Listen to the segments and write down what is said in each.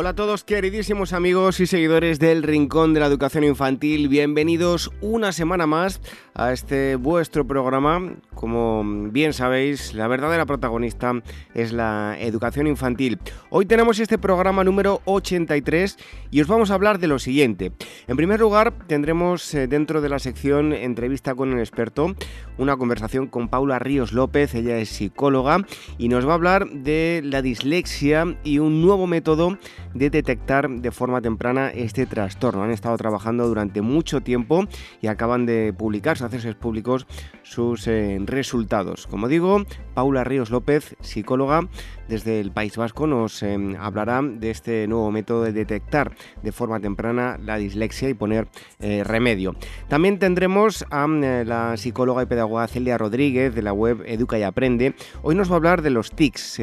Hola a todos queridísimos amigos y seguidores del Rincón de la Educación Infantil, bienvenidos una semana más a este vuestro programa. Como bien sabéis, la verdadera protagonista es la educación infantil. Hoy tenemos este programa número 83 y os vamos a hablar de lo siguiente. En primer lugar, tendremos eh, dentro de la sección entrevista con un experto una conversación con Paula Ríos López, ella es psicóloga y nos va a hablar de la dislexia y un nuevo método de detectar de forma temprana este trastorno. Han estado trabajando durante mucho tiempo y acaban de publicar, hacerse públicos sus eh, resultados. Como digo, Paula Ríos López, psicóloga desde el País Vasco, nos eh, hablará de este nuevo método de detectar de forma temprana la dislexia y poner eh, remedio. También tendremos a la psicóloga y pedagoga Celia Rodríguez de la web Educa y Aprende. Hoy nos va a hablar de los TICs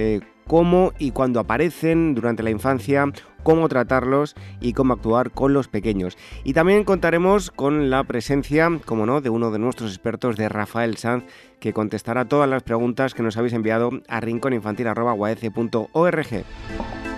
cómo y cuándo aparecen durante la infancia, cómo tratarlos y cómo actuar con los pequeños. Y también contaremos con la presencia, como no, de uno de nuestros expertos, de Rafael Sanz, que contestará todas las preguntas que nos habéis enviado a rincóninfantil.org.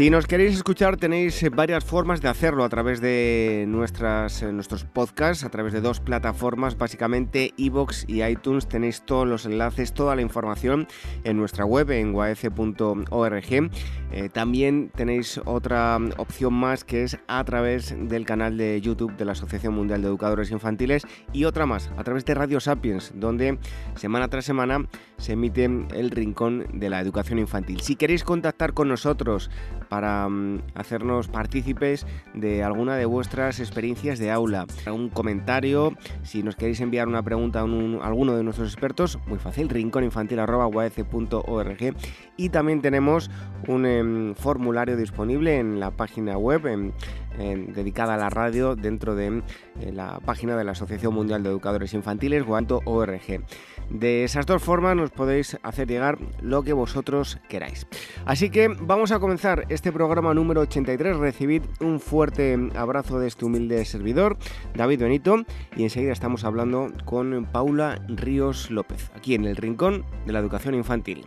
Si nos queréis escuchar tenéis varias formas de hacerlo a través de nuestras, eh, nuestros podcasts, a través de dos plataformas, básicamente iVoox y iTunes. Tenéis todos los enlaces, toda la información en nuestra web en guaece.org. Eh, también tenéis otra opción más que es a través del canal de YouTube de la Asociación Mundial de Educadores Infantiles y otra más a través de Radio Sapiens, donde semana tras semana se emite el rincón de la educación infantil. Si queréis contactar con nosotros, para mm, hacernos partícipes de alguna de vuestras experiencias de aula. Un comentario, si nos queréis enviar una pregunta a, alguno de nuestros expertos, muy fácil, rincóninfantil.org y también tenemos un em, formulario disponible en la página web dedicada a la radio dentro de la página de la Asociación Mundial de Educadores Infantiles, org. De esas dos formas nos podéis hacer llegar lo que vosotros queráis. Así que vamos a comenzar este programa número 83. Recibid un fuerte abrazo de este humilde servidor, David Benito, y enseguida estamos hablando con Paula Ríos López, aquí en el Rincón de la Educación Infantil.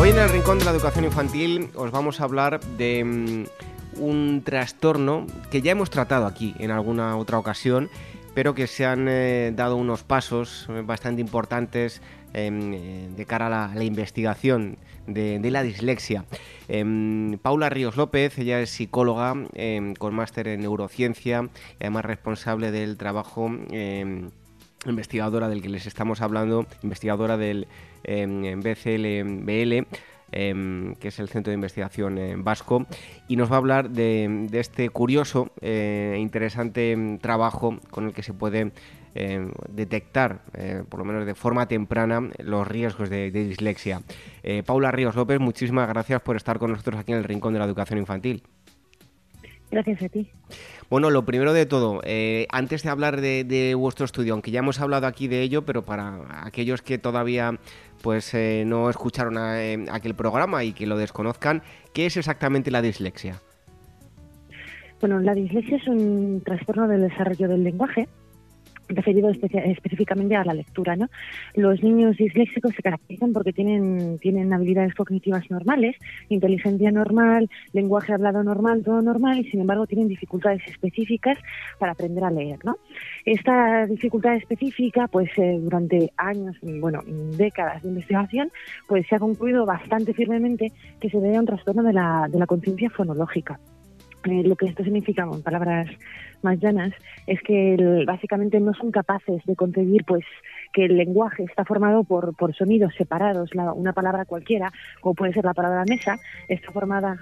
Hoy en el Rincón de la Educación Infantil os vamos a hablar de mm, un trastorno que ya hemos tratado aquí en alguna otra ocasión, pero que se han eh, dado unos pasos eh, bastante importantes Em, eh, de cara a la, investigación de, la dislexia. Em, Paula Ríos López, ella es psicóloga em, con máster en neurociencia y además responsable del trabajo investigadora del que les estamos hablando, investigadora del BCLBL. que es el Centro de Investigación Vasco, y nos va a hablar de, este curioso e interesante trabajo con el que se puede eh, detectar, eh, por lo menos de forma temprana, los riesgos de, dislexia. Eh, Paula Ríos López, muchísimas gracias por estar con nosotros aquí en el Rincón de la Educación Infantil. Gracias a ti. Bueno, lo primero de todo, eh, antes de hablar de, vuestro estudio, aunque ya hemos hablado aquí de ello, pero para aquellos que todavía pues eh, no escucharon aquel programa y que lo desconozcan, ¿qué es exactamente la dislexia? Bueno, la dislexia es un trastorno del desarrollo del lenguaje referido específicamente a la lectura. ¿no? Los niños disléxicos se caracterizan porque tienen, tienen habilidades cognitivas normales, inteligencia normal, lenguaje hablado normal, todo normal, y sin embargo tienen dificultades específicas para aprender a leer. ¿no? Esta dificultad específica, pues eh, durante años, bueno, décadas de investigación, pues se ha concluido bastante firmemente que se debe a un trastorno de la, de la conciencia fonológica. Eh, lo que esto significa, en palabras más llanas, es que básicamente no son capaces de concebir pues que el lenguaje está formado por, por sonidos separados. una palabra cualquiera, como puede ser la palabra mesa, está formada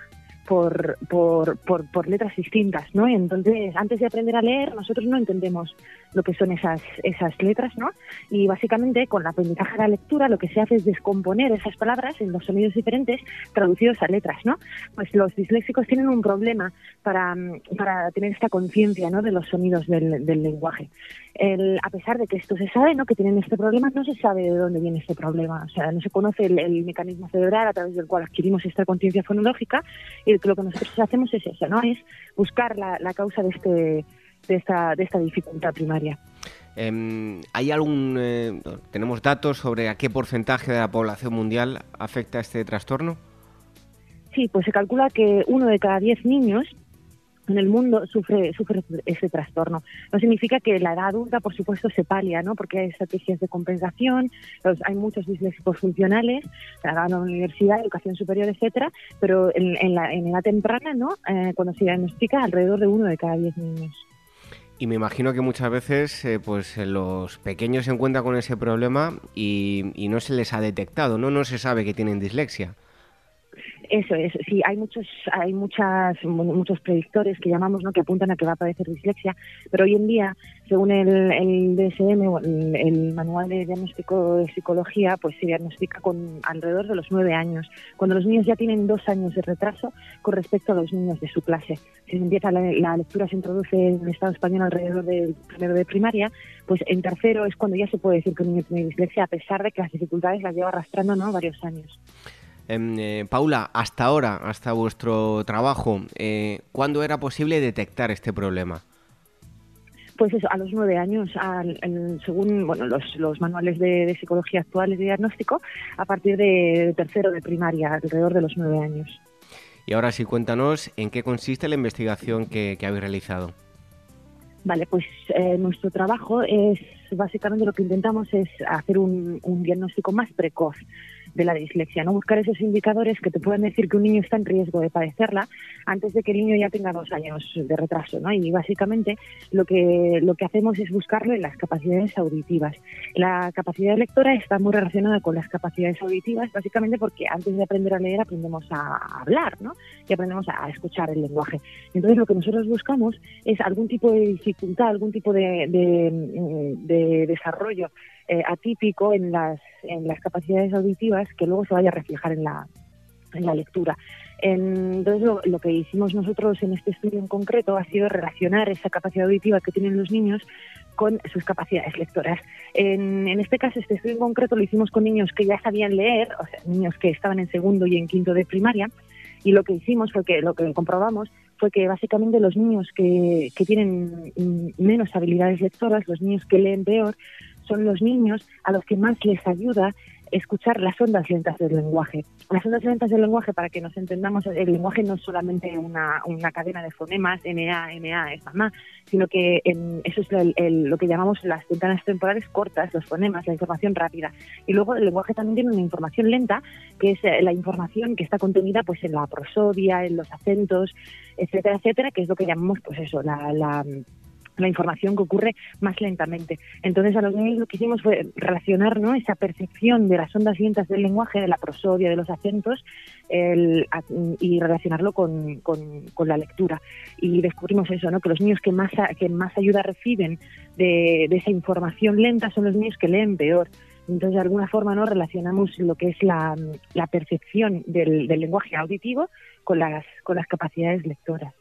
por, por, por, letras distintas, ¿no? entonces, antes de aprender a leer, nosotros no entendemos lo que son esas, esas letras, ¿no? Y básicamente, con la aprendizaje de la lectura, lo que se hace es descomponer esas palabras en los sonidos diferentes traducidos a letras, ¿no? Pues los disléxicos tienen un problema para, para tener esta conciencia, ¿no? De los sonidos del, del lenguaje. El, a pesar de que esto se sabe, ¿no? Que tienen este problema, no se sabe de dónde viene este problema. O sea, no se conoce el, el mecanismo cerebral a través del cual adquirimos esta conciencia fonológica y lo que nosotros hacemos es eso, ¿no? Es buscar la, causa de, este, de, esta, de esta dificultad primaria. Em, ¿Hay algún, eh, tenemos datos sobre a qué porcentaje de la población mundial afecta este trastorno? Sí, pues se calcula que uno de cada diez niños en el mundo sufre, sufre ese trastorno. No significa que la edad adulta, por supuesto, se palia, ¿no? Porque hay estrategias de compensación, hay muchos disléxicos funcionales, la universidad, educación superior, etcétera, pero en, la, en edad temprana, ¿no? Eh, cuando se diagnostica, alrededor de uno de cada diez niños. Y me imagino que muchas veces eh, pues los pequeños se encuentran con ese problema y, y no se les ha detectado, ¿no? No se sabe que tienen dislexia. Eso es, sí, hay muchos, hay muchas, muchos predictores que llamamos, ¿no? que apuntan a que va a aparecer dislexia, pero hoy en día, según el, el DSM, el, el, manual de diagnóstico de psicología, pues se diagnostica con alrededor de los nueve años, cuando los niños ya tienen dos años de retraso con respecto a los niños de su clase. Si empieza la, la lectura se introduce en el Estado español alrededor del primero de primaria, pues en tercero es cuando ya se puede decir que un niño tiene dislexia, a pesar de que las dificultades las lleva arrastrando, ¿no? varios años. Em, eh, Paula, hasta ahora, hasta vuestro trabajo, eh, ¿cuándo era posible detectar este problema? Pues eso, a los nueve años, según bueno, los, manuales de, psicología actuales de diagnóstico, a partir de tercero de primaria, alrededor de los nueve años. Y ahora sí, cuéntanos en qué consiste la investigación que, habéis realizado. Vale, pues eh, nuestro trabajo es básicamente lo que intentamos es hacer un diagnóstico más precoz de la dislexia, no buscar esos indicadores que te pueden decir que un niño está en riesgo de padecerla antes de que el niño ya tenga dos años de retraso, ¿no? Y básicamente lo que lo que hacemos es buscarlo en las capacidades auditivas. La capacidad lectora está muy relacionada con las capacidades auditivas, básicamente porque antes de aprender a leer aprendemos a hablar, ¿no? Y aprendemos a escuchar el lenguaje. Entonces lo que nosotros buscamos es algún tipo de dificultad, algún tipo de, de desarrollo eh, atípico en las, en las capacidades auditivas que luego se vaya a reflejar en la, en la lectura. Entonces, lo, que hicimos nosotros en este estudio en concreto ha sido relacionar esa capacidad auditiva que tienen los niños con sus capacidades lectoras. En, en, este caso, este estudio en concreto lo hicimos con niños que ya sabían leer, o sea, niños que estaban en segundo y en quinto de primaria, y lo que hicimos fue que lo que comprobamos fue que básicamente los niños que, que tienen menos habilidades lectoras, los niños que leen peor, son los niños a los que más les ayuda escuchar las ondas lentas del lenguaje. Las ondas lentas del lenguaje, para que nos entendamos, el lenguaje no es solamente una, una cadena de fonemas, NA, NA, es mamá, sino que eso es lo que llamamos las ventanas temporales cortas, los fonemas, la información rápida. Y luego el lenguaje también tiene una información lenta, que es eh, la información que está contenida pues en la prosodia, en los acentos, etcétera, etcétera, que es lo que llamamos pues eso, la, la la información que ocurre más lentamente. Entonces a los niños lo que hicimos fue relacionar ¿no? esa percepción de las ondas lentas del lenguaje, de la prosodia, de los acentos, y relacionarlo con, con, la lectura. Y descubrimos eso, ¿no? que los niños que más, que más ayuda reciben de, esa información lenta son los niños que leen peor. Entonces, de alguna forma, ¿no? relacionamos lo que es la, la percepción del, del lenguaje auditivo con las, con las capacidades lectoras.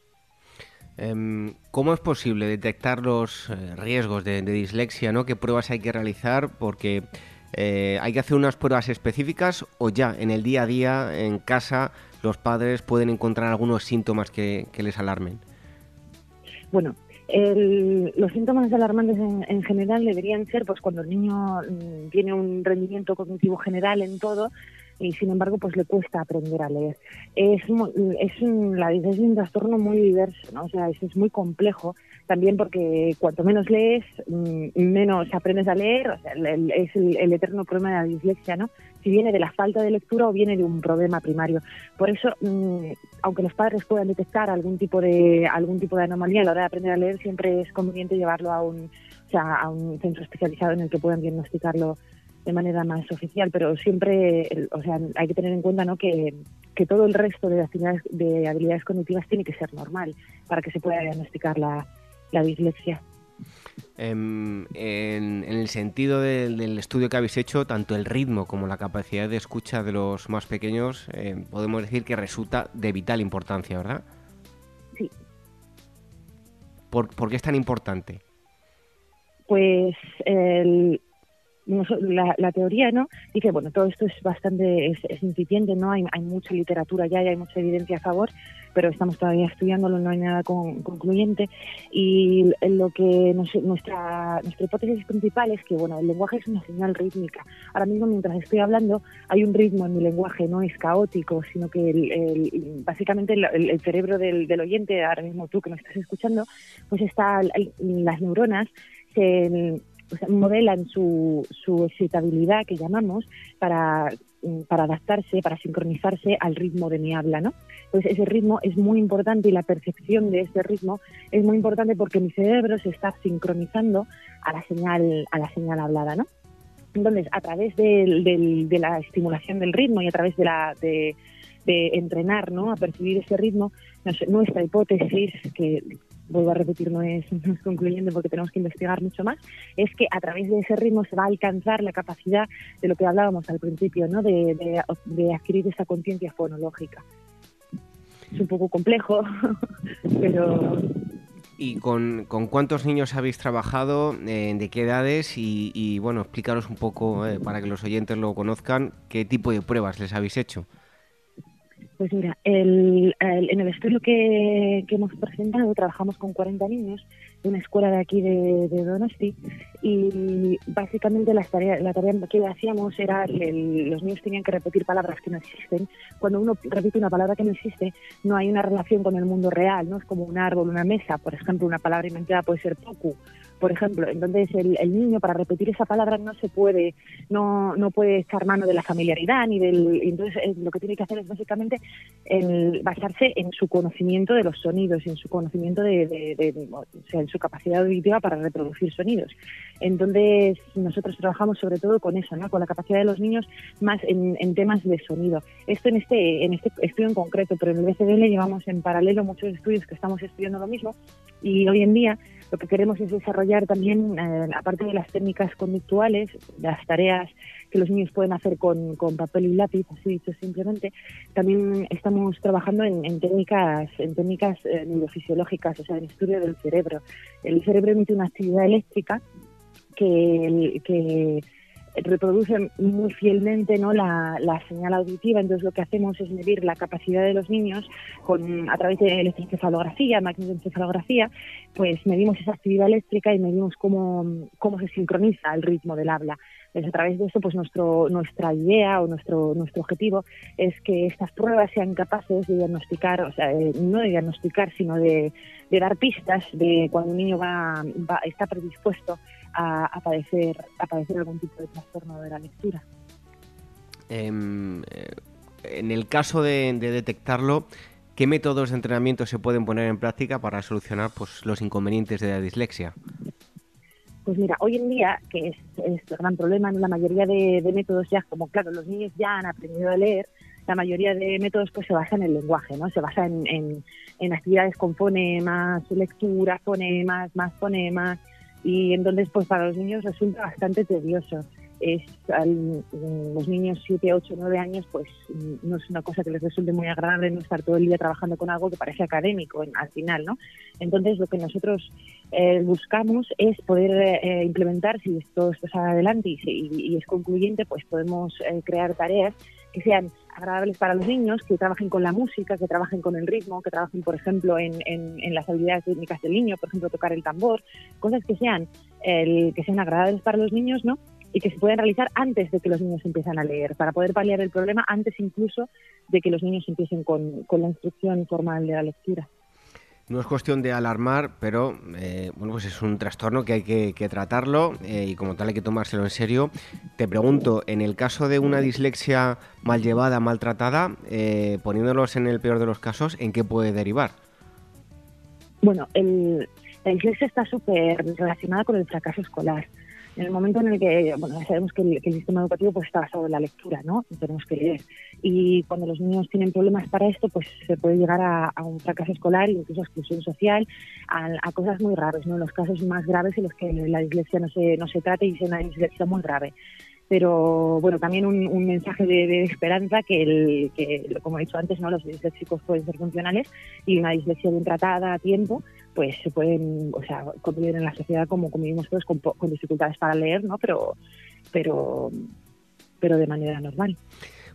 Em, ¿Cómo es posible detectar los eh, riesgos de, dislexia? ¿no? ¿Qué pruebas hay que realizar? Porque eh, hay que hacer unas pruebas específicas o ya en el día a día, en casa, los padres pueden encontrar algunos síntomas que, les alarmen. Bueno, los síntomas alarmantes en, general deberían ser pues cuando el niño mm, tiene un rendimiento cognitivo general en todo y sin embargo pues le cuesta aprender a leer. Es, es, la, es un trastorno muy diverso, ¿no? o sea, es, es muy complejo también porque cuanto menos lees, mm, menos aprendes a leer, o sea, es el, eterno problema de la dislexia, ¿no? Si viene de la falta de lectura o viene de un problema primario. Por eso, mm, aunque los padres puedan detectar algún tipo de algún tipo de anomalía a la hora de aprender a leer, siempre es conveniente llevarlo a un, o a un centro especializado en el que puedan diagnosticarlo de manera más oficial, pero siempre, o sea, hay que tener en cuenta ¿no? que, que todo el resto de, actividades, de habilidades cognitivas tiene que ser normal para que se pueda diagnosticar la, la dislexia. Em, en, el sentido del, estudio que habéis hecho, tanto el ritmo como la capacidad de escucha de los más pequeños, em, podemos decir que resulta de vital importancia, ¿verdad? Sí. ¿Por, ¿por qué es tan importante? Pues el, la, teoría no dice bueno todo esto es bastante es, incipiente no hay, hay, mucha literatura ya y hay mucha evidencia a favor pero estamos todavía estudiándolo no hay nada concluyente. Y lo que nuestra nuestra hipótesis principal es que bueno el lenguaje es una señal rítmica. Ahora mismo mientras estoy hablando hay un ritmo en mi lenguaje no es caótico sino que el, básicamente el, cerebro del, del oyente ahora mismo tú que me estás escuchando pues está las neuronas se modelan su, su excitabilidad, que llamamos, para, para adaptarse, para sincronizarse al ritmo de mi habla, ¿no? Entonces ese ritmo es muy importante y la percepción de ese ritmo es muy importante porque mi cerebro se está sincronizando a la señal, a la señal hablada, ¿no? Entonces, a través de, de la estimulación del ritmo y a través de la de, de entrenar ¿no? a percibir ese ritmo, nuestra hipótesis, que vuelvo a repetir, no es, concluyente porque tenemos que investigar mucho más, es que a través de ese ritmo se va a alcanzar la capacidad de lo que hablábamos al principio, ¿no? de, de, adquirir esa conciencia fonológica. Es un poco complejo, pero ¿Y con, con, cuántos niños habéis trabajado? Eh, ¿De qué edades? Y, bueno, explícanos un poco, eh, para que los oyentes lo conozcan, qué tipo de pruebas les habéis hecho. Pues mira, el, en el estudio que, hemos presentado trabajamos con 40 niños de una escuela de aquí de, Donosti y básicamente la tarea, la tarea que hacíamos era los niños tenían que repetir palabras que no existen. Cuando uno repite una palabra que no existe, no hay una relación con el mundo real, no es como un árbol, una mesa. Por ejemplo, una palabra inventada puede ser poco por ejemplo. Entonces el, niño para repetir esa palabra no se puede, no, no puede echar mano de la familiaridad ni del, entonces eh, lo que tiene que hacer es básicamente el basarse en su conocimiento de los sonidos, en su conocimiento de, o sea, en su capacidad auditiva para reproducir sonidos. Entonces nosotros trabajamos sobre todo con eso, ¿no? con la capacidad de los niños más en, en temas de sonido. Esto en este, en este estudio en concreto, pero en el BCDL llevamos en paralelo muchos estudios que estamos estudiando lo mismo y hoy en día lo que queremos es desarrollar también, eh, aparte de las técnicas conductuales, las tareas que los niños pueden hacer con, papel y lápiz, así dicho simplemente, también estamos trabajando en, técnicas, en técnicas eh, neurofisiológicas, o sea, en estudio del cerebro. El cerebro emite una actividad eléctrica que, que reproducen muy fielmente ¿no? la, señal auditiva, entonces lo que hacemos es medir la capacidad de los niños con, a través de electroencefalografía, magnetoencefalografía, pues medimos esa actividad eléctrica y medimos cómo, cómo se sincroniza el ritmo del habla. Entonces, a través de eso, pues nuestro, nuestra idea o nuestro, nuestro objetivo es que estas pruebas sean capaces de diagnosticar, o sea, no de diagnosticar, sino de, dar pistas de cuando un niño va está predispuesto a, padecer, a padecer algún tipo de trastorno de la lectura. Em, eh, en el caso de, detectarlo, ¿qué métodos de entrenamiento se pueden poner en práctica para solucionar pues, los inconvenientes de la dislexia? Pues mira, hoy en día, que es, es el gran problema, la mayoría de, métodos ya, como claro, los niños ya han aprendido a leer, la mayoría de métodos pues se basan en el lenguaje, ¿no? Se basa en, en actividades con fonemas, lectura, fonemas, más fonemas, y entonces pues para los niños resulta bastante tedioso. es los niños 7, 8, 9 años, pues no es una cosa que les resulte muy agradable no estar todo el día trabajando con algo que parece académico al final, ¿no? Entonces, lo que nosotros eh, buscamos es poder eh, implementar, si esto, sale adelante y, es concluyente, pues podemos eh, crear tareas que sean agradables para los niños, que trabajen con la música, que trabajen con el ritmo, que trabajen, por ejemplo, en, en, las habilidades técnicas del niño, por ejemplo, tocar el tambor, cosas que sean, el, que sean agradables para los niños, ¿no? y que se pueden realizar antes de que los niños empiezan a leer, para poder paliar el problema antes incluso de que los niños empiecen con, con la instrucción formal de la lectura. No es cuestión de alarmar, pero eh, bueno, pues es un trastorno que hay que, tratarlo eh, y como tal hay que tomárselo en serio. Te pregunto, en el caso de una dislexia mal llevada, maltratada, eh, poniéndolos en el peor de los casos, ¿en qué puede derivar? Bueno, el, la dislexia está súper relacionada con el fracaso escolar en el momento en el que, bueno, sabemos que el, sistema educativo pues está basado en la lectura, ¿no? Tenemos que leer. Y cuando los niños tienen problemas para esto, pues se puede llegar a, un fracaso escolar, incluso a exclusión social, a, cosas muy graves, ¿no? Los casos más graves en los que la dislexia no se, no se trata y es una dislexia muy grave pero bueno, también un, mensaje de, esperanza que, el, que, como he dicho antes, no los disléxicos pueden ser funcionales y una dislexia bien tratada a tiempo, pues se pueden, o sea, convivir en la sociedad como convivimos todos con, dificultades para leer, ¿no? Pero, pero, pero de manera normal.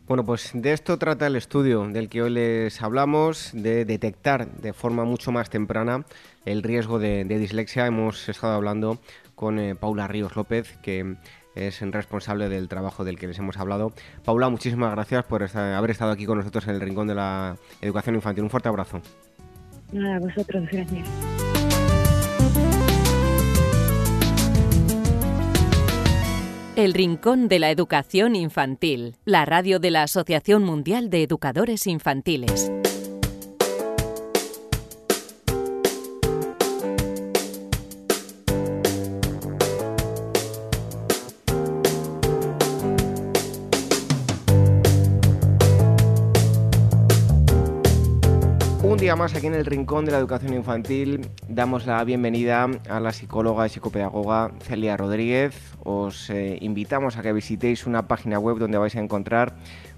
Bueno, pues de esto trata el estudio del que hoy les hablamos, de detectar de forma mucho más temprana el riesgo de, dislexia. Hemos estado hablando con eh, Paula Ríos López, que es responsable del trabajo del que les hemos hablado. Paula, muchísimas gracias por haber estado aquí con nosotros en el Rincón de la Educación Infantil. Un fuerte abrazo. Nada, vosotros, gracias. El Rincón de la Educación Infantil, la radio de la Asociación Mundial de Educadores Infantiles. Día más aquí en el Rincón de la Educación Infantil damos la bienvenida a la psicóloga y psicopedagoga Celia Rodríguez. Os eh, invitamos a que visitéis una página web donde vais a encontrar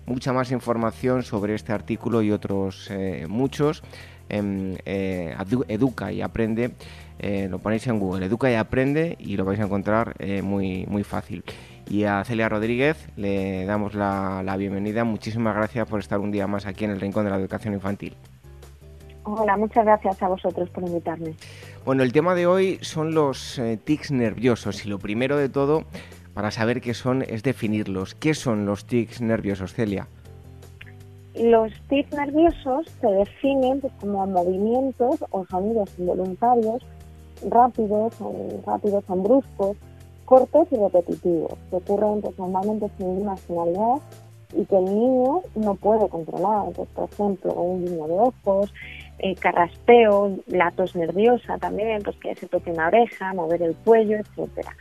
mucha más información sobre este artículo y otros eh, muchos. en eh, educa y aprende, lo ponéis en Google, Educa y aprende y lo vais a encontrar muy, muy fácil. Y a Celia Rodríguez le damos la bienvenida. Muchísimas gracias por estar un día más aquí en el Rincón de la Educación Infantil. Hola, muchas gracias a vosotros por invitarme. Bueno, el tema de hoy son los eh, tics nerviosos y lo primero de todo, para saber qué son, es definirlos. ¿Qué son los tics nerviosos, Celia? Los tics nerviosos se definen pues, como movimientos o sonidos involuntarios rápidos, o rápidos o bruscos, cortos y repetitivos, que ocurren pues, normalmente sin ninguna finalidad y que el niño no puede controlar. Pues, por ejemplo, un guiño de ojos, eh, carraspeo, la tos nerviosa también, pues que se toque una oreja, mover el cuello, etcétera.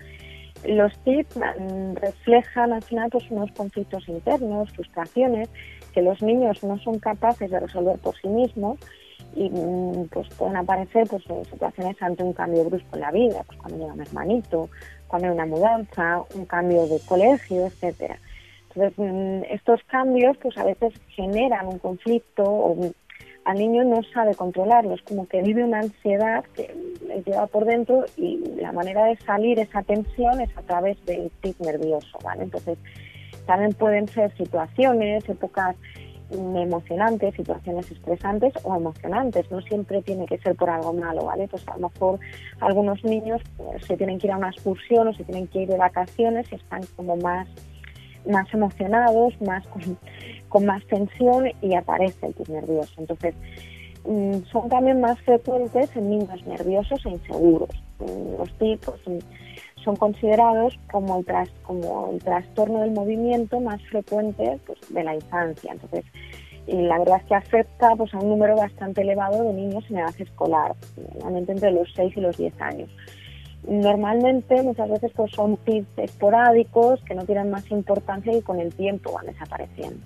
Los tips mm, reflejan al final pues, unos conflictos internos, frustraciones que los niños no son capaces de resolver por sí mismos y mm, pues pueden aparecer pues en situaciones ante un cambio brusco en la vida, pues cuando llega un hermanito, cuando hay una mudanza, un cambio de colegio, etcétera. Entonces mm, estos cambios pues a veces generan un conflicto o al niño no sabe controlarlo, es como que vive una ansiedad que le lleva por dentro y la manera de salir esa tensión es a través del tic nervioso, ¿vale? Entonces, también pueden ser situaciones, épocas emocionantes, situaciones estresantes o emocionantes, no siempre tiene que ser por algo malo, ¿vale? Pues a lo mejor algunos niños pues, se tienen que ir a una excursión o se tienen que ir de vacaciones y están como más más emocionados, más con, más tensión y aparece el tic nervioso. Entonces, mm, son también más frecuentes en niños nerviosos e inseguros. Mm, los tipos son considerados como el, trastorno del movimiento más frecuente pues, de la infancia. Entonces, y la verdad es que afecta pues, a un número bastante elevado de niños en edad escolar, normalmente entre los 6 y los 10 años. Normalmente muchas veces pues son tics esporádicos que no tienen más importancia y con el tiempo van desapareciendo.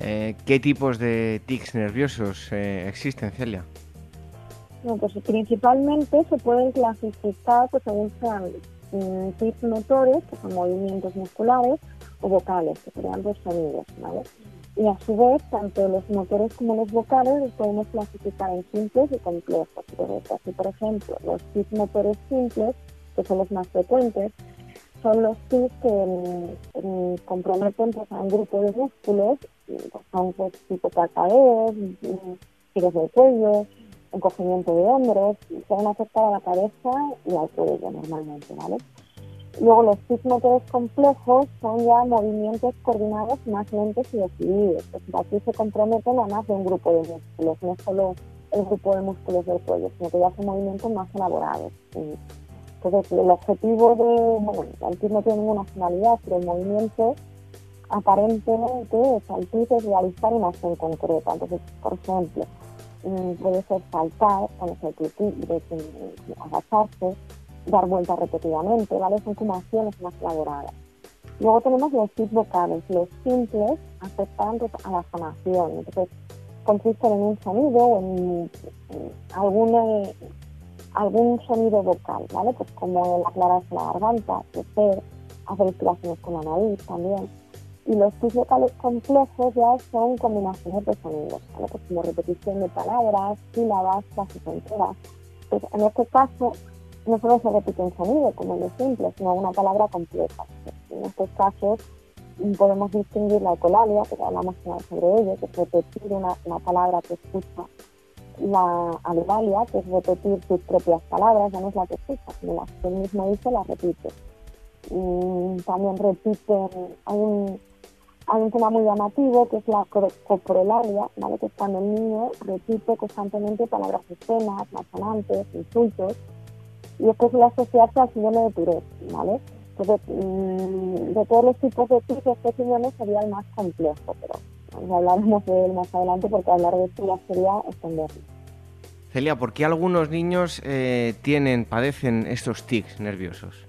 Eh, ¿Qué tipos de tics nerviosos eh, existen, Celia? No, pues principalmente se pueden clasificar pues, sean mm, tics motores, que son movimientos musculares, o vocales, que serían los sonidos, ¿vale? Y a su vez, tanto los motores como los vocales los podemos clasificar en simples y complejos. así, por ejemplo, los tics motores simples, que son los más frecuentes, son los tics que mm, mm, comprometen pues, a un grupo de músculos, pues, tipo carcadeos, giros del cuello, encogimiento de hombros, pueden afectar a la cabeza y al cuello normalmente, ¿vale? Luego los motores complejos son ya movimientos coordinados más lentos y decididos. Aquí se comprometen a más de un grupo de músculos, no solo el grupo de músculos del cuello, sino que ya son movimientos más elaborados. Entonces, el objetivo de, bueno, el no tiene ninguna finalidad, pero el movimiento aparentemente es realizar una acción concreta. Entonces, por ejemplo, mm, puede ser saltar con TIC, de agacharse, dar vueltas repetidamente, ¿vale? Son como acciones más elaboradas. Luego tenemos los tics vocales. Los simples afectan a la fonación. Entonces, consisten en un sonido o en, algún, algún sonido vocal, ¿vale? Pues como el aclararse la garganta, hacer inspiraciones con la nariz también. Y los tics vocales complejos ya son combinaciones de sonidos, ¿vale? Pues como repetición de palabras, sílabas, frases enteras. Pues en este caso, no solo se repite un sonido, como en lo simple, sino una palabra completa. En estos casos podemos distinguir la ecolalia, que hablamos sobre ello, que es repetir una, palabra que escucha, la aludalia, que es repetir tus propias palabras, ya no es la que escucha, sino la que él mismo dice, la repite. También repiten, hay un, hay un tema muy llamativo que es la coprolalia, ¿vale? que es cuando el niño repite constantemente palabras escenas, masonantes, insultos, y esto suele asociarse al síndrome de Tourette, ¿vale? Entonces, mm, de todos los tipos de TIC, este síndrome sería el más complejo, pero hablaremos de él más adelante porque hablar de esto ya sería extenderlo. Celia, ¿por qué algunos niños eh, tienen, padecen estos tics nerviosos?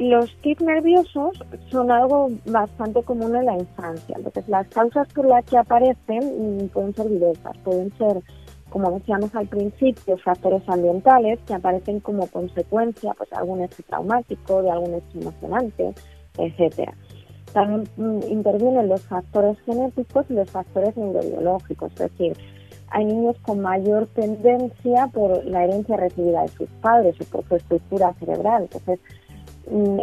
Los tics nerviosos son algo bastante común en la infancia. Entonces, las causas por las que aparecen mm, pueden ser diversas. Pueden ser como decíamos al principio, factores ambientales que aparecen como consecuencia pues, de algún hecho traumático, de algún hecho emocionante, etcétera. También mm, intervienen los factores genéticos y los factores neurobiológicos, es decir, hay niños con mayor tendencia por la herencia recibida de sus padres o por su estructura cerebral. Entonces,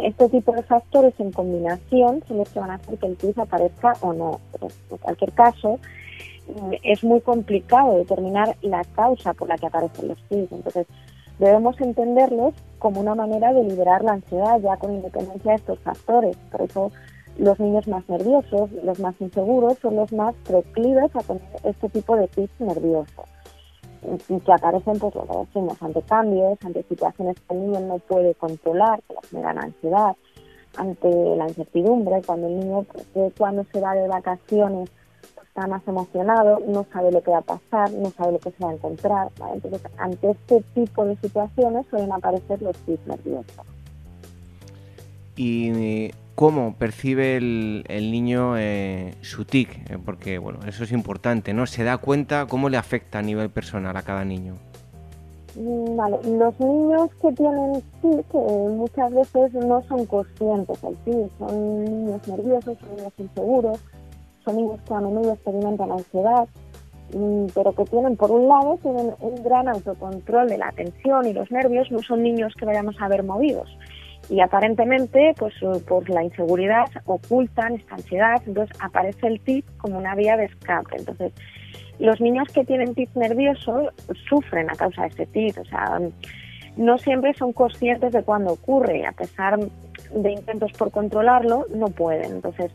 este tipo de factores en combinación son los que van a hacer que el TIS aparezca o no. Pero en cualquier caso, es muy complicado determinar la causa por la que aparecen los tics. Entonces, debemos entenderlos como una manera de liberar la ansiedad ya con independencia de estos factores. Por eso, los niños más nerviosos, los más inseguros, son los más proclives a tener este tipo de tics nerviosos. Y que aparecen, pues lo decimos, ante cambios, ante situaciones que el niño no puede controlar, que le generan ansiedad, ante la incertidumbre, cuando el niño, pues, cuando se va de vacaciones, está más emocionado, no sabe lo que va a pasar, no sabe lo que se va a encontrar. Entonces, ante este tipo de situaciones suelen aparecer los tics nerviosos. ¿Y cómo percibe el, niño eh, su tic? Eh, porque, bueno, eso es importante, ¿no? ¿Se da cuenta cómo le afecta a nivel personal a cada niño? Mm, vale, los niños que tienen TIC eh, muchas veces no son conscientes del TIC, son niños nerviosos, son niños inseguros, son niños que a menudo experimentan ansiedad, mm, pero que tienen, por un lado, tienen un gran autocontrol de la atención y los nervios, no son niños que vayamos a ver movidos. Y aparentemente, pues por la inseguridad, ocultan esta ansiedad, entonces aparece el TIC como una vía de escape. Entonces, los niños que tienen TIC nervioso sufren a causa de este TIC, o sea, no siempre son conscientes de cuándo ocurre y a pesar de intentos por controlarlo, no pueden. Entonces,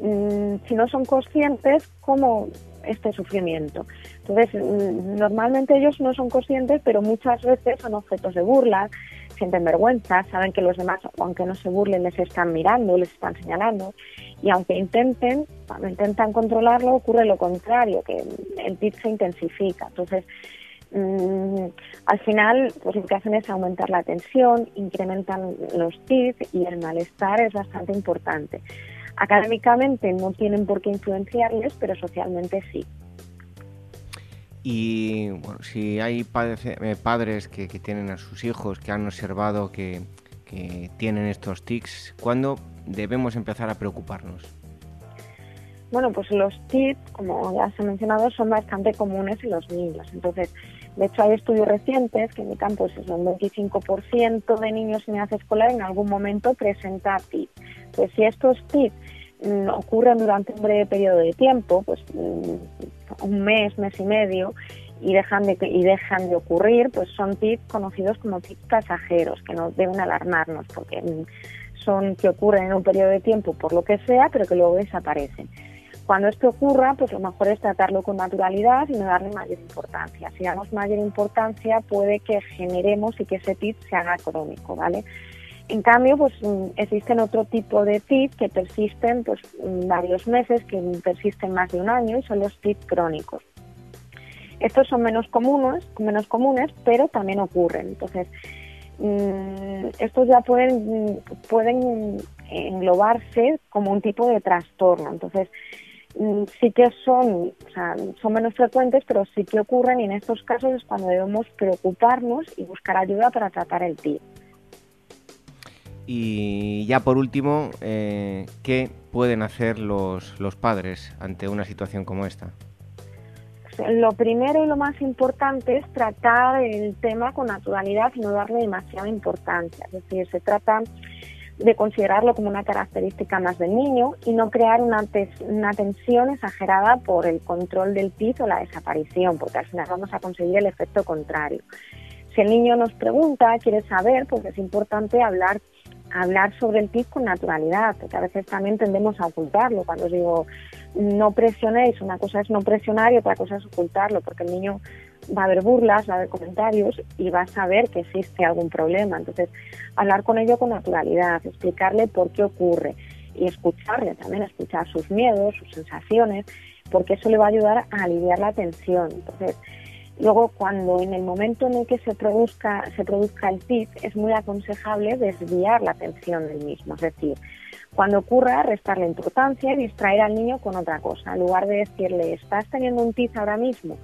Mm, si no son conscientes, como este sufrimiento. Entonces, mm, normalmente ellos no son conscientes, pero muchas veces son objetos de burla, sienten vergüenza, saben que los demás, aunque no se burlen, les están mirando, les están señalando, y aunque intenten, cuando intentan controlarlo, ocurre lo contrario, que el tic se intensifica. Entonces, mm, al final, pues lo que hacen es aumentar la tensión, incrementan los tics y el malestar es bastante importante. Académicamente no tienen por qué influenciarles, pero socialmente sí. Y bueno, si hay padres, eh, padres que, tienen a sus hijos que han observado que, que tienen estos tics, ¿cuándo debemos empezar a preocuparnos? Bueno, pues los tics, como ya se ha mencionado, son bastante comunes en los niños. Entonces, de hecho, hay estudios recientes que indican pues es un 25% de niños en edad escolar en algún momento presenta TIC. Pues si estos TIC mm, ocurren durante un breve periodo de tiempo, pues mm, un mes, mes y medio, y dejan de y dejan de ocurrir, pues son TIC conocidos como TIC pasajeros, que no deben alarmarnos porque mm, son que ocurren en un periodo de tiempo por lo que sea, pero que luego desaparecen. Cuando esto ocurra, pues lo mejor es tratarlo con naturalidad y no darle mayor importancia. Si damos mayor importancia, puede que generemos y que ese TIC se haga crónico, ¿vale? En cambio, pues mm, existen otro tipo de TIC que persisten pues mm, varios meses, que persisten más de un año y son los TIC crónicos. Estos son menos comunes, menos comunes, pero también ocurren. Entonces, mm, estos ya pueden, pueden englobarse como un tipo de trastorno. Entonces, sí que son, o sea, son menos frecuentes, pero sí que ocurren y en estos casos es cuando debemos preocuparnos y buscar ayuda para tratar el TIC. Y ya por último, eh, ¿qué pueden hacer los, los padres ante una situación como esta? Lo primero y lo más importante es tratar el tema con naturalidad y no darle demasiada importancia. Es decir, se trata de considerarlo como una característica más del niño y no crear una, una tensión exagerada por el control del PIB o la desaparición, porque al final vamos a conseguir el efecto contrario. Si el niño nos pregunta, quiere saber, pues es importante hablar hablar sobre el PIB con naturalidad, porque a veces también tendemos a ocultarlo. Cuando os digo no presionéis, una cosa es no presionar y otra cosa es ocultarlo, porque el niño va a haber burlas, va a haber comentarios y va a saber que existe algún problema. Entonces, hablar con ello con naturalidad, explicarle por qué ocurre y escucharle también, escuchar sus miedos, sus sensaciones, porque eso le va a ayudar a aliviar la tensión. Entonces, luego cuando en el momento en el que se produzca, se produzca el TIC, es muy aconsejable desviar la atención del mismo, es decir, cuando ocurra, restarle importancia y distraer al niño con otra cosa. En lugar de decirle, estás teniendo un TIC ahora mismo,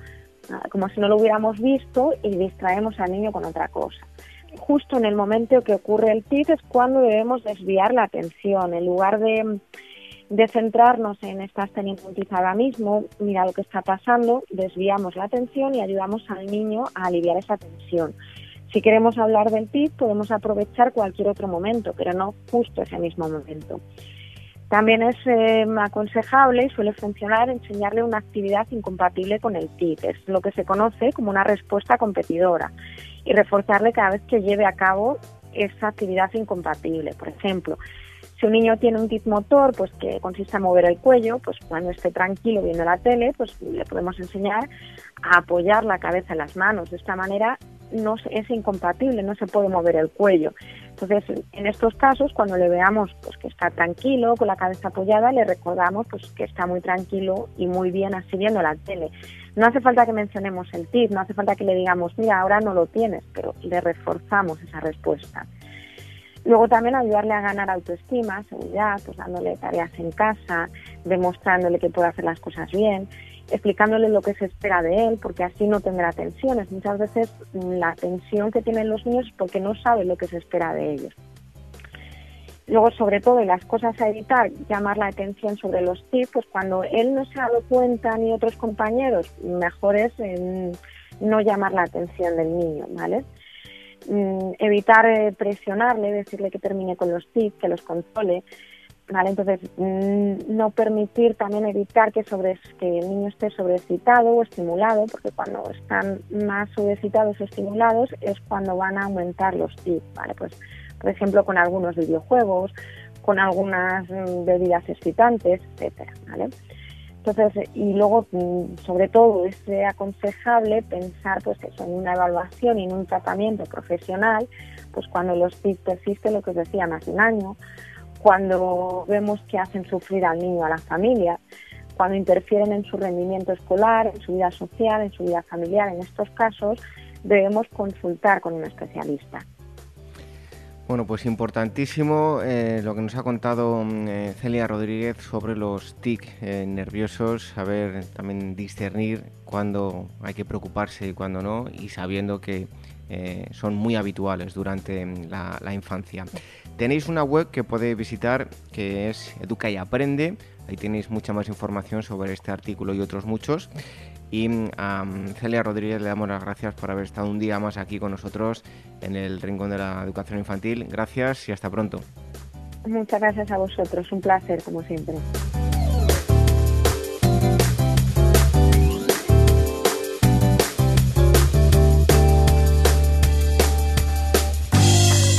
como si no lo hubiéramos visto y distraemos al niño con otra cosa. Justo en el momento que ocurre el TIC es cuando debemos desviar la atención. En lugar de, centrarnos en estás teniendo un TIC ahora mismo, mira lo que está pasando, desviamos la atención y ayudamos al niño a aliviar esa tensión. Si queremos hablar del TIC, podemos aprovechar cualquier otro momento, pero no justo ese mismo momento. También es eh, aconsejable y suele funcionar enseñarle una actividad incompatible con el TIC, es lo que se conoce como una respuesta competidora, y reforzarle cada vez que lleve a cabo esa actividad incompatible. Por ejemplo, si un niño tiene un TIC motor, pues que consiste en mover el cuello, pues cuando esté tranquilo viendo la tele, pues le podemos enseñar a apoyar la cabeza en las manos. De esta manera no es incompatible, no se puede mover el cuello. Entonces, en estos casos, cuando le veamos pues, que está tranquilo, con la cabeza apoyada, le recordamos pues, que está muy tranquilo y muy bien así viendo la tele. No hace falta que mencionemos el tip, no hace falta que le digamos, mira, ahora no lo tienes, pero le reforzamos esa respuesta. Luego también ayudarle a ganar autoestima, seguridad, pues dándole tareas en casa, demostrándole que puede hacer las cosas bien explicándole lo que se espera de él, porque así no tendrá tensiones. Muchas veces la tensión que tienen los niños es porque no sabe lo que se espera de ellos. Luego, sobre todo, las cosas a evitar, llamar la atención sobre los tips, pues cuando él no se ha dado cuenta ni otros compañeros, mejor es no llamar la atención del niño, ¿vale? Mm, evitar eh, presionarle, decirle que termine con los tips, que los controle, entonces, mm, no permitir también evitar que, sobre, que el niño esté sobreexcitado o estimulado, porque cuando están más sobreexcitados o estimulados es cuando van a aumentar los tics, ¿vale? Pues, por ejemplo, con algunos videojuegos, con algunas mm, bebidas excitantes, etcétera, ¿vale? Entonces, y luego, mm, sobre todo, es aconsejable pensar pues eso, en una evaluación y en un tratamiento profesional, pues cuando los tics persisten, lo que os decía, más de un año, cuando vemos que hacen sufrir al niño, a la familia, cuando interfieren en su rendimiento escolar, en su vida social, en su vida familiar. En estos casos debemos consultar con un especialista. Bueno, pues importantísimo eh, lo que nos ha contado mm, eh, Celia Rodríguez sobre los TIC eh, nerviosos, saber también discernir cuándo hay que preocuparse y cuándo no, y sabiendo que eh, son muy habituales durante la, la, infancia. Tenéis una web que podéis visitar que es Educa y Aprende. Ahí tenéis mucha más información sobre este artículo y otros muchos. Y a Celia Rodríguez le damos las gracias por haber estado un día más aquí con nosotros en el Rincón de la Educación Infantil. Gracias y hasta pronto. Muchas gracias a vosotros, un placer como siempre.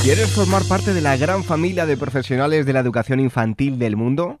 ¿Quieres formar parte de la gran familia de profesionales de la educación infantil del mundo?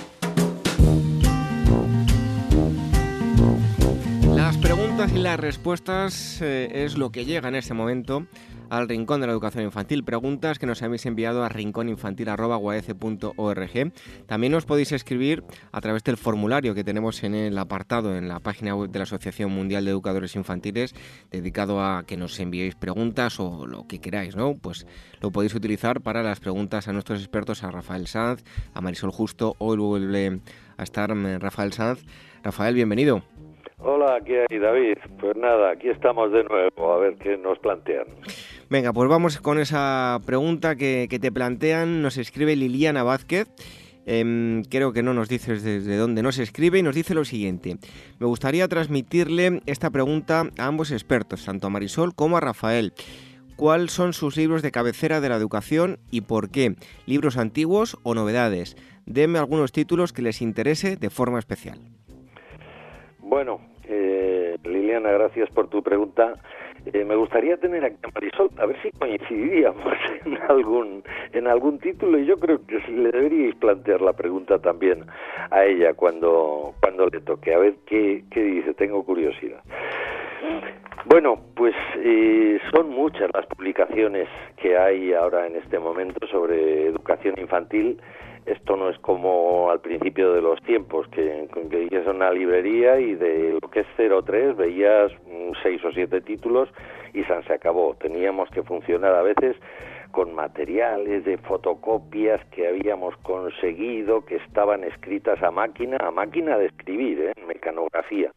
Preguntas y las respuestas eh, es lo que llega en este momento al Rincón de la Educación Infantil. Preguntas que nos habéis enviado a rincóninfantil.org. También os podéis escribir a través del formulario que tenemos en el apartado en la página web de la Asociación Mundial de Educadores Infantiles, dedicado a que nos enviéis preguntas o lo que queráis, ¿no? Pues lo podéis utilizar para las preguntas a nuestros expertos, a Rafael Sanz, a Marisol Justo. Hoy vuelve a estar mm, Rafael Sanz. Rafael, bienvenido. Hola, aquí hay David. Pues nada, aquí estamos de nuevo, a ver qué nos plantean. Venga, pues vamos con esa pregunta que, te plantean. Nos escribe Liliana Vázquez. Em, creo que no nos dices desde dónde nos escribe y nos dice lo siguiente. Me gustaría transmitirle esta pregunta a ambos expertos, tanto a Marisol como a Rafael. ¿Cuáles son sus libros de cabecera de la educación y por qué? ¿Libros antiguos o novedades? Denme algunos títulos que les interese de forma especial. Bueno, eh, Liliana, gracias por tu pregunta. Eh, me gustaría tener aquí a Marisol, a ver si coincidiríamos en algún, en algún título y yo creo que le deberíais plantear la pregunta también a ella cuando, cuando le toque, a ver qué, qué dice, tengo curiosidad. Bueno, pues eh, son muchas las publicaciones que hay ahora en este momento sobre educación infantil esto no es como al principio de los tiempos, que, que una librería y de lo que es 03 veías seis o siete títulos y se acabó. Teníamos que funcionar a veces con materiales de fotocopias que habíamos conseguido, que estaban escritas a máquina, a máquina de escribir, ¿eh? mecanografía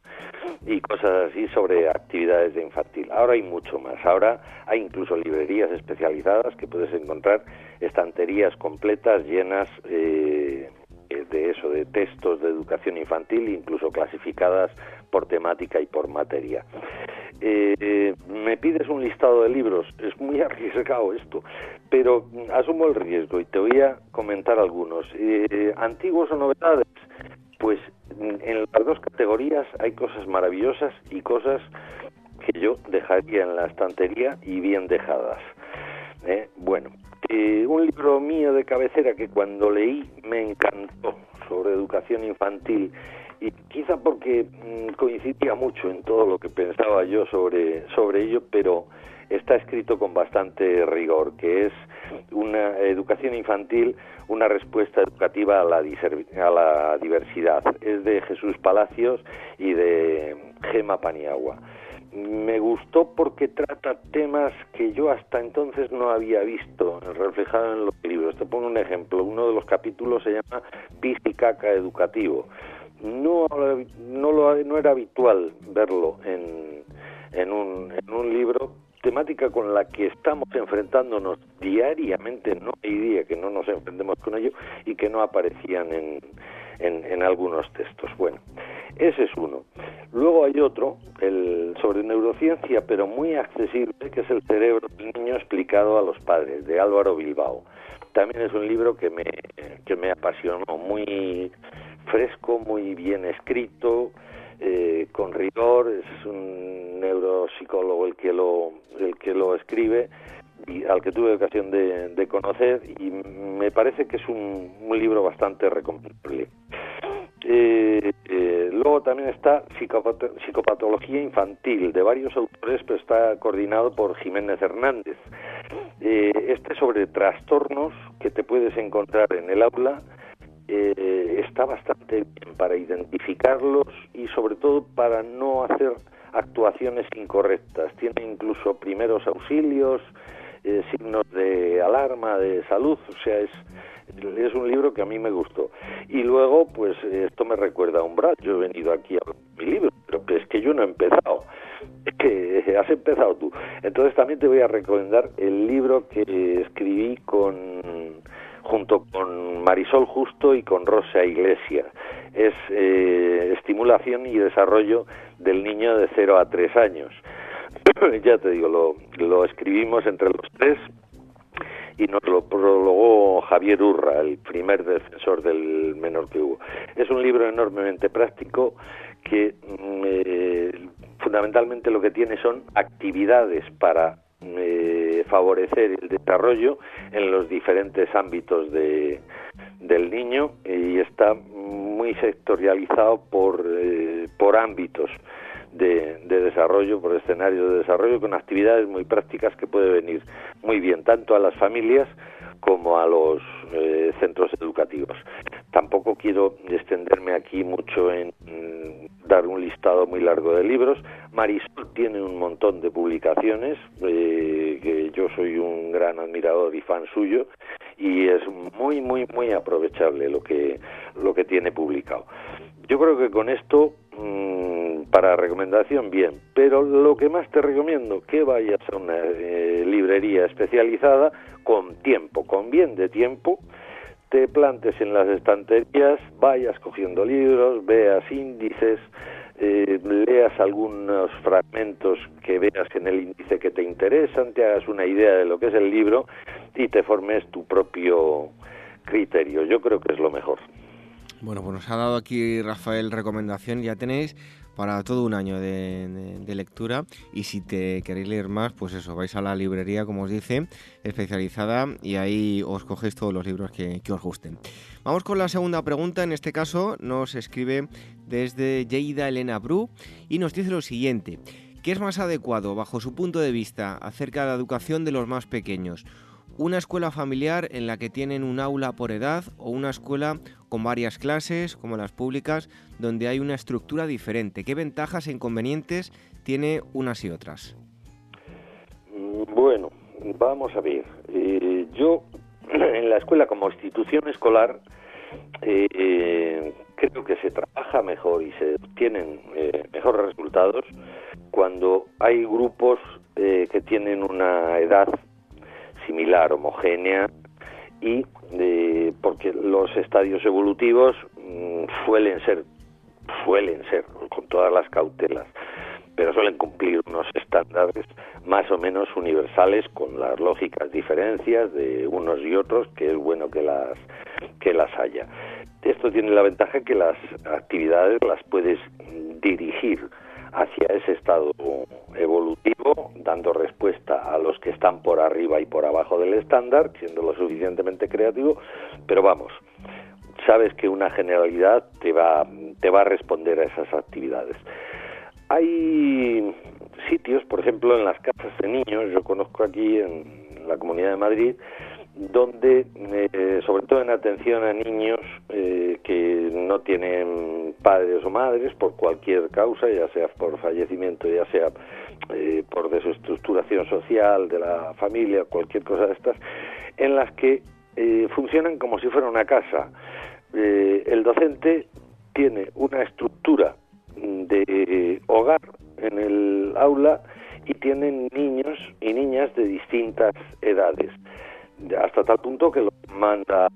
y cosas así sobre actividades de infantil. Ahora hay mucho más. Ahora hay incluso librerías especializadas que puedes encontrar estanterías completas llenas eh, de eso, de textos de educación infantil, incluso clasificadas por temática y por materia. Eh, me pides un listado de libros, es muy arriesgado esto, pero asumo el riesgo y te voy a comentar algunos. Eh, antiguos o novedades, pues en las dos categorías hay cosas maravillosas y cosas que yo dejaría en la estantería y bien dejadas. ¿eh? Bueno, un libro mío de cabecera que cuando leí me encantó sobre educación infantil y quizá porque mm, coincidía mucho en todo lo que pensaba yo sobre, sobre ello, pero está escrito con bastante rigor, que es una educación infantil, una respuesta educativa a la, a la diversidad. Es de Jesús Palacios y de Gema Paniagua me gustó porque trata temas que yo hasta entonces no había visto reflejados en los libros. Te pongo un ejemplo. Uno de los capítulos se llama Pis y caca educativo. No, no, lo, no era habitual verlo en, en, un, en un libro temática con la que estamos enfrentándonos diariamente, no hay día que no nos enfrentemos con ello y que no aparecían en, en, en algunos textos. Bueno, ese es uno. Luego hay otro, el sobre neurociencia, pero muy accesible, que es el cerebro del niño explicado a los padres, de Álvaro Bilbao. También es un libro que me, que me apasionó, muy fresco, muy bien escrito, eh, con rigor, es un neuropsicólogo el que lo, el que lo escribe y al que tuve ocasión de, conocer y me parece que es un, libro bastante recomendable. Eh, eh luego también está Psicopatología Infantil, de varios autores, pero está coordinado por Jiménez Hernández. Eh, este sobre trastornos que te puedes encontrar en el aula eh, está bastante bien para identificarlos y sobre todo para no hacer actuaciones incorrectas. Tiene incluso primeros auxilios, eh, signos de alarma, de salud, o sea, es, es un libro que a mí me gustó. Y luego, pues esto me recuerda a Umbral, yo he venido aquí a mi libro, pero es que yo no he empezado, es que has empezado tú. Entonces también te voy a recomendar el libro que escribí con junto con Marisol Justo y con Rosa Iglesias. Es eh, estimulación y desarrollo del niño de 0 a 3 años. ya te digo, lo, lo escribimos entre los tres y nos lo prologó Javier Urra, el primer defensor del menor que hubo. Es un libro enormemente práctico que mm, eh, fundamentalmente lo que tiene son actividades para favorecer el desarrollo en los diferentes ámbitos de, del niño y está muy sectorializado por, eh, por ámbitos de, desarrollo, por escenarios de desarrollo, con actividades muy prácticas que puede venir muy bien tanto a las familias como a los eh, centros educativos. Tampoco quiero extenderme aquí mucho en dar un listado muy largo de libros. Marisol tiene un montón de publicaciones, eh, que yo soy un gran admirador y fan suyo, y es muy, muy, muy aprovechable lo que, lo que tiene publicado. Yo creo que con esto mm, para recomendación, bien, pero lo que más te recomiendo, que vayas a una eh, librería especializada con tiempo, con bien de tiempo, te plantes en las estanterías, vayas cogiendo libros, veas índices, eh, leas algunos fragmentos que veas en el índice que te interesan, te hagas una idea de lo que es el libro y te formes tu propio criterio. Yo creo que es lo mejor. Bueno, pues nos ha dado aquí Rafael recomendación, ya tenéis para todo un año de, lectura y si te queréis leer más, pues eso, vais a la librería, como os dice, especializada y ahí os cogéis todos los libros que, os gusten. Vamos con la segunda pregunta, en este caso nos escribe desde Yeida Elena Bru y nos dice lo siguiente. ¿Qué es más adecuado, bajo su punto de vista, acerca de la educación de los más pequeños? Una escuela familiar en la que tienen un aula por edad o una escuela con varias clases, como las públicas, donde hay una estructura diferente. ¿Qué ventajas e inconvenientes tiene unas y otras? Mm, bueno, vamos a ver. Eh, yo, en la escuela como institución escolar, eh, creo que se trabaja mejor y se tienen eh, mejores resultados cuando hay grupos que tienen una edad similar, homogénea, y porque los estadios evolutivos mm, suelen ser, suelen ser, con todas las cautelas, pero suelen cumplir unos estándares más o menos universales con las lógicas diferencias de unos y otros, que es bueno que las, que las haya. Esto tiene la ventaja que las actividades las puedes dirigir hacia ese estado evolutivo, dando respuesta a los que están por arriba y por abajo del estándar, siendo lo suficientemente creativo, pero vamos, sabes que una generalidad te va, te va a responder a esas actividades. Hay sitios, por ejemplo, en las casas de niños, yo conozco aquí en la Comunidad de Madrid, donde, eh, sobre todo en atención a niños eh, que no tienen padres o madres por cualquier causa, ya sea por fallecimiento, ya sea eh, por desestructuración social de la familia, cualquier cosa de estas, en las que funcionan como si fuera una casa. el docente tiene una estructura de hogar en el aula y tienen niños y niñas de distintas edades hasta tal punto que lo manda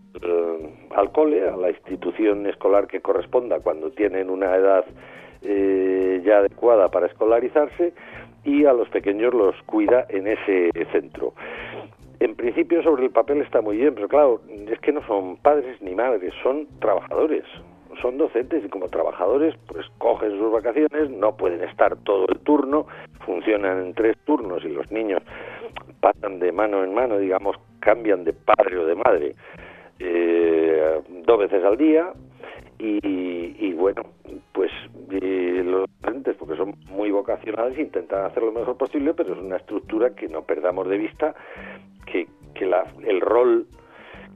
al cole, a la institución escolar que corresponda cuando tienen una edad eh, ya adecuada para escolarizarse y a los pequeños los cuida en ese centro. En principio sobre el papel está muy bien, pero claro, es que no son padres ni madres, son trabajadores, son docentes y como trabajadores pues cogen sus vacaciones, no pueden estar todo el turno, funcionan en tres turnos y los niños pasan de mano en mano, digamos, cambian de padre o de madre eh, dos veces al día y, bueno, pues los docentes, porque son muy vocacionales, intentan hacer lo mejor posible, pero es una estructura que no perdamos de vista que, que la, el rol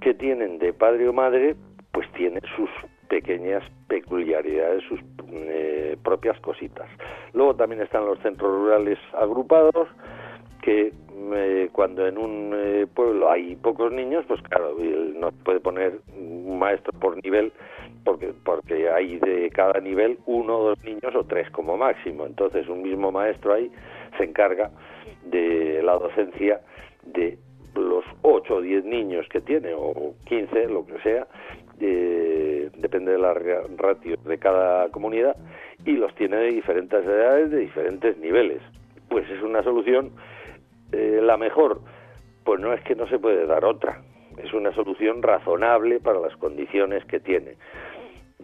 que tienen de padre o madre, pues tiene sus pequeñas peculiaridades, sus eh, propias cositas. Luego también están los centros rurales agrupados, que eh, cuando en un eh, pueblo hay pocos niños, pues claro, no puede poner un maestro por nivel, porque, porque hay de cada nivel uno dos niños o tres como máximo. Entonces un mismo maestro ahí se encarga de la docencia de los 8 o 10 niños que tiene, o 15, lo que sea, eh, depende de la ratio de cada comunidad, y los tiene de diferentes edades, de diferentes niveles. Pues es una solución, eh, la mejor, pues no es que no se puede dar otra, es una solución razonable para las condiciones que tiene.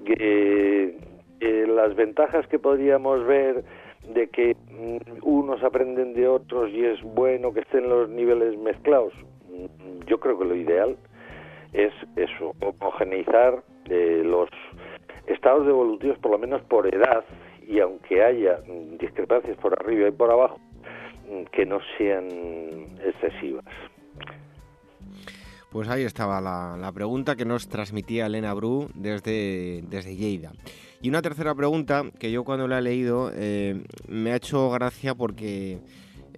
Eh, las ventajas que podríamos ver de que mm, unos aprenden de otros y es bueno que estén los niveles mezclados. Mm, yo creo que lo ideal es eso, homogeneizar eh, los estados evolutivos por lo menos por edad y aunque haya mm, discrepancias por arriba y por abajo, que no sean excesivas. Pues ahí estaba la, la, pregunta que nos transmitía Elena Bru desde, desde Lleida. Y una tercera pregunta que yo cuando la he leído eh, me ha hecho gracia porque...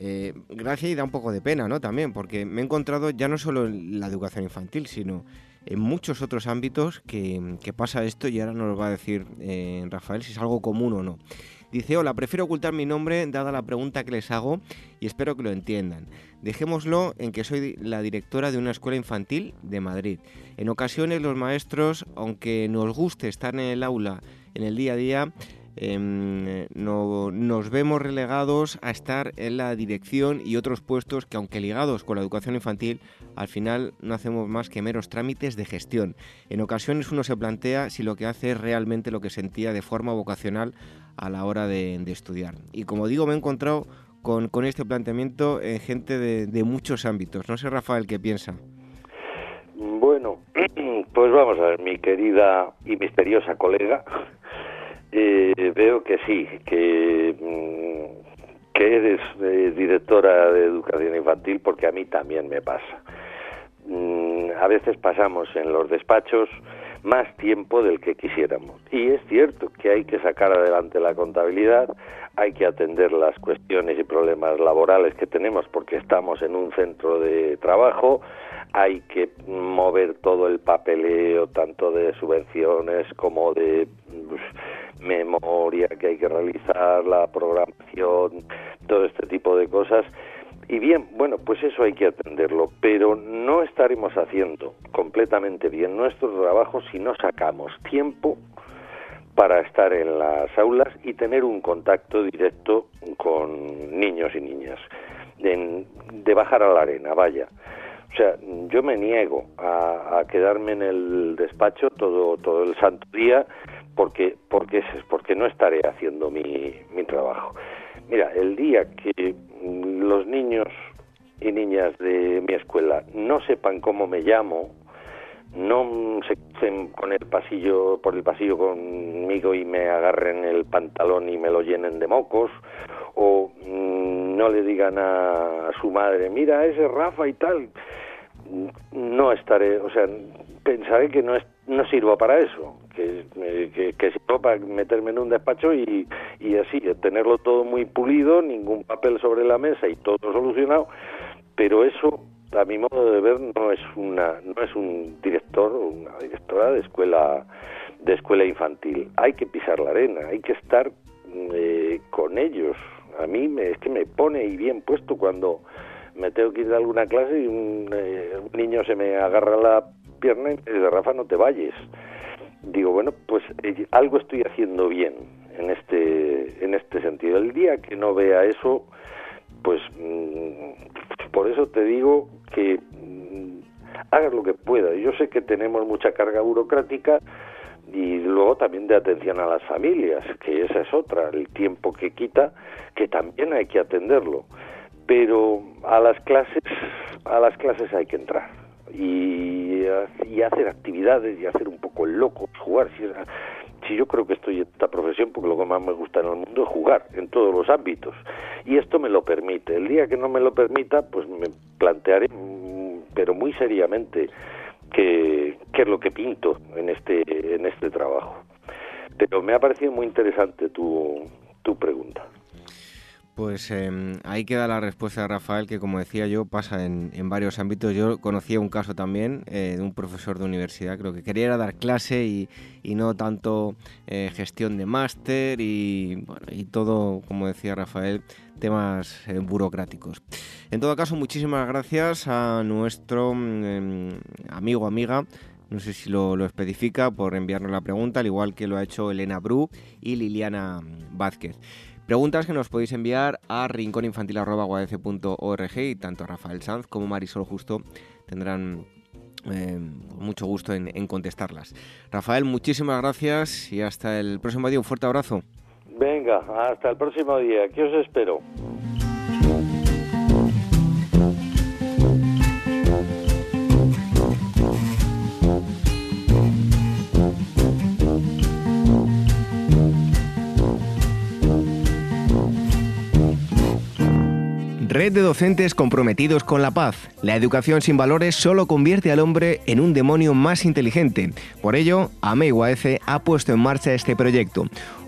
Eh, gracia y da un poco de pena, ¿no? También, porque me he encontrado ya no solo en la educación infantil, sino en muchos otros ámbitos que, pasa esto y ahora nos va a decir eh, Rafael si es algo común o no. Dice, hola, prefiero ocultar mi nombre dada la pregunta que les hago y espero que lo entiendan. Dejémoslo en que soy la directora de una escuela infantil de Madrid. En ocasiones los maestros, aunque nos guste estar en el aula en el día a día, em, no, nos vemos relegados a estar en la dirección y otros puestos que aunque ligados con la educación infantil, al final no hacemos más que meros trámites de gestión. En ocasiones uno se plantea si lo que hace es realmente lo que sentía de forma vocacional a la hora de, estudiar. Y como digo, me he encontrado con, con este planteamiento en gente de, de muchos ámbitos. No sé, Rafael, qué piensa. Bueno, pues vamos a ver, mi querida y misteriosa colega, eh, veo que sí, que, mm, que eres eh, directora de educación infantil porque a mí también me pasa. Mm, a veces pasamos en los despachos más tiempo del que quisiéramos. Y es cierto que hay que sacar adelante la contabilidad, hay que atender las cuestiones y problemas laborales que tenemos porque estamos en un centro de trabajo, hay que mover todo el papeleo, tanto de subvenciones como de pues, memoria que hay que realizar, la programación, todo este tipo de cosas. Y bien, bueno, pues eso hay que atenderlo, pero no estaremos haciendo completamente bien nuestro trabajo si no sacamos tiempo para estar en las aulas y tener un contacto directo con niños y niñas, de, de bajar a la arena, vaya. O sea, yo me niego a, quedarme en el despacho todo, todo el santo día porque, porque, porque no estaré haciendo mi, mi trabajo. Mira, el día que los niños y niñas de mi escuela no sepan cómo me llamo, no se crucen con el pasillo, por el pasillo conmigo y me agarren el pantalón y me lo llenen de mocos, o mm, no le digan a, su madre, mira, ese Rafa y tal, no estaré, o sea, pensaré que no, es, no sirvo para eso, que, que, que sirvo para meterme en un despacho y, y así, tenerlo todo muy pulido, ningún papel sobre la mesa y todo solucionado, pero eso a mi modo de ver no es una no es un director o una directora de escuela de escuela infantil. Hay que pisar la arena hay que estar eh, con ellos. A mí me, es que me pone y bien puesto cuando me tengo que ir a alguna clase y un, eh, niño se me agarra la pierna y me dice Rafa no te vayas digo bueno pues eh, algo estoy haciendo bien en este en este sentido el día que no vea eso pues mm, por eso te digo que mm, hagas lo que puedas. Yo sé que tenemos mucha carga burocrática y luego también de atención a las familias, que esa es otra, el tiempo que quita, que también hay que atenderlo. Pero a las clases, a las clases hay que entrar. Y y, hacer actividades y hacer un poco el loco, jugar. Si, si yo creo que estoy en esta profesión porque lo que más me gusta en el mundo es jugar en todos los ámbitos y esto me lo permite. El día que no me lo permita, pues me plantearé, mm, pero muy seriamente, qué, qué es lo que pinto en este en este trabajo. Pero me ha parecido muy interesante tu, tu pregunta. Pues em, ahí queda la respuesta de Rafael, que como decía yo, pasa en, varios ámbitos. Yo conocía un caso también eh, de un profesor de universidad, creo que quería dar clase y, no tanto eh, gestión de máster y, bueno, y todo, como decía Rafael, temas eh, burocráticos. En todo caso, muchísimas gracias a nuestro mm, em, amigo, amiga, no sé si lo, lo, especifica, por enviarnos la pregunta, al igual que lo ha hecho Elena Bru y Liliana Vázquez. Preguntas que nos podéis enviar a rincóninfantil.org y tanto Rafael Sanz como Marisol Justo tendrán eh, mucho gusto en, en contestarlas. Rafael, muchísimas gracias y hasta el próximo día. Un fuerte abrazo. Venga, hasta el próximo día. ¿Qué os espero? Red de docentes comprometidos con la paz. La educación sin valores solo convierte al hombre en un demonio más inteligente. Por ello, AMEIUAF ha puesto en marcha este proyecto.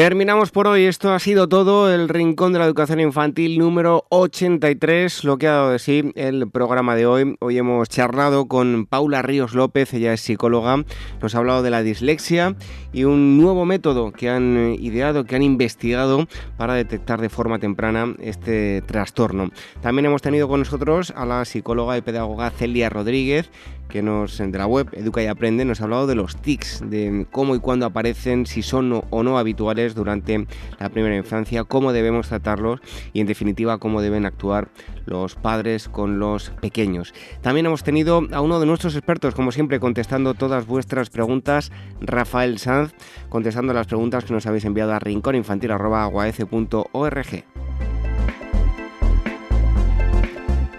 Terminamos por hoy. Esto ha sido todo. El Rincón de la Educación Infantil número 83. Lo que ha dado de sí el programa de hoy. Hoy hemos charlado con Paula Ríos López. Ella es psicóloga. Nos ha hablado de la dislexia y un nuevo método que han ideado, que han investigado para detectar de forma temprana este trastorno. También hemos tenido con nosotros a la psicóloga y pedagoga Celia Rodríguez que nos de la web Educa y Aprende nos ha hablado de los tics, de cómo y cuándo aparecen, si son o no habituales durante la primera infancia, cómo debemos tratarlos y en definitiva cómo deben actuar los padres con los pequeños. También hemos tenido a uno de nuestros expertos, como siempre, contestando todas vuestras preguntas, Rafael Sanz, contestando las preguntas que nos habéis enviado a rincóninfantil.org.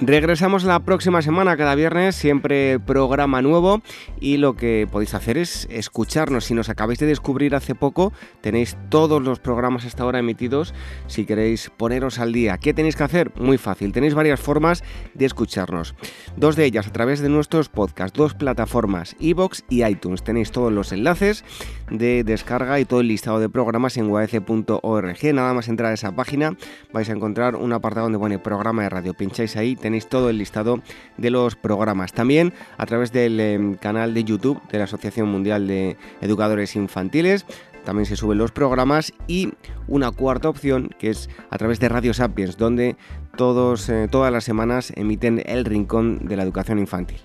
Regresamos la próxima semana, cada viernes, siempre programa nuevo y lo que podéis hacer es escucharnos. Si nos acabáis de descubrir hace poco, tenéis todos los programas hasta ahora emitidos si queréis poneros al día. ¿Qué tenéis que hacer? Muy fácil, tenéis varias formas de escucharnos. Dos de ellas a través de nuestros podcasts, dos plataformas, iBox y iTunes. Tenéis todos los enlaces de descarga y todo el listado de programas en uac.org. Nada más entrar a esa página vais a encontrar un apartado donde pone programa de radio. Pincháis ahí, todo el listado de los programas. También a través del em, canal de YouTube de la Asociación Mundial de Educadores Infantiles también se suben los programas y una cuarta opción que es a través de Radio Sapiens, donde todos, eh, todas las semanas emiten el rincón de la educación infantil.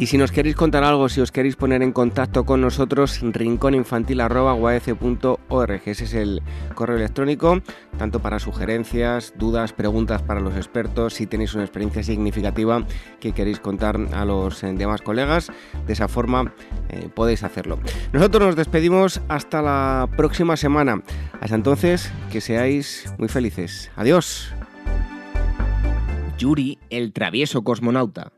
Y si nos queréis contar algo, si os queréis poner en contacto con nosotros, rincóninfantil.org. Ese es el correo electrónico, tanto para sugerencias, dudas, preguntas para los expertos, si tenéis una experiencia significativa que queréis contar a los eh, demás colegas. De esa forma eh, podéis hacerlo. Nosotros nos despedimos hasta la próxima semana. Hasta entonces, que seáis muy felices. Adiós. Yuri, el travieso cosmonauta.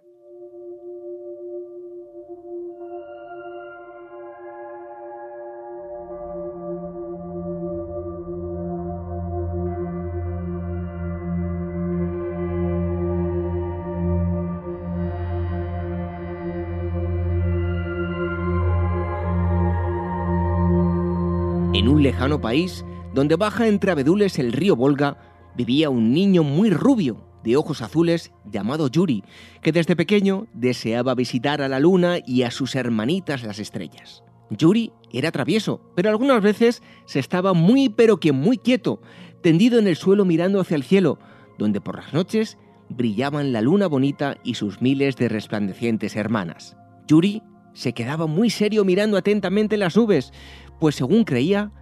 Lejano país, donde baja entre abedules el río Volga, vivía un niño muy rubio, de ojos azules, llamado Yuri, que desde pequeño deseaba visitar a la luna y a sus hermanitas las estrellas. Yuri era travieso, pero algunas veces se estaba muy pero que muy quieto, tendido en el suelo mirando hacia el cielo, donde por las noches brillaban la luna bonita y sus miles de resplandecientes hermanas. Yuri se quedaba muy serio mirando atentamente las nubes, pues según creía,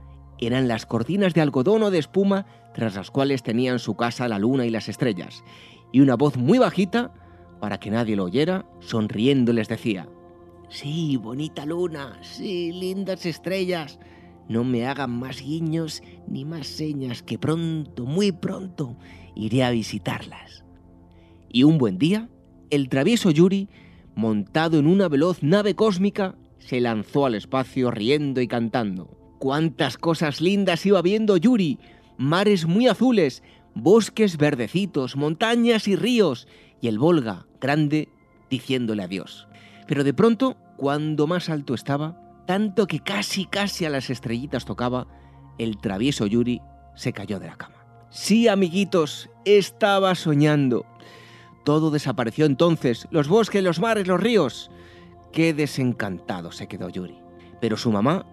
eran las cortinas de algodón o de espuma tras las cuales tenían su casa la luna y las estrellas, y una voz muy bajita, para que nadie lo oyera, sonriendo les decía, Sí, bonita luna, sí, lindas estrellas, no me hagan más guiños ni más señas, que pronto, muy pronto, iré a visitarlas. Y un buen día, el travieso Yuri, montado en una veloz nave cósmica, se lanzó al espacio riendo y cantando. ¡Cuántas cosas lindas iba viendo Yuri! Mares muy azules, bosques verdecitos, montañas y ríos, y el Volga, grande, diciéndole adiós. Pero de pronto, cuando más alto estaba, tanto que casi casi a las estrellitas tocaba, el travieso Yuri se cayó de la cama. Sí, amiguitos, estaba soñando. Todo desapareció entonces, los bosques, los mares, los ríos. Qué desencantado se quedó Yuri. Pero su mamá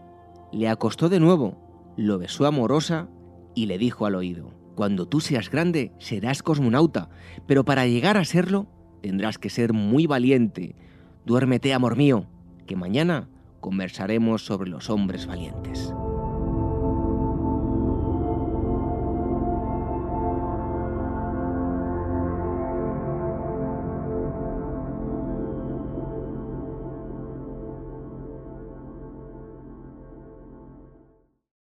le acostó de nuevo, lo besó amorosa y le dijo al oído, cuando tú seas grande serás cosmonauta, pero para llegar a serlo tendrás que ser muy valiente. Duérmete, amor mío, que mañana conversaremos sobre los hombres valientes.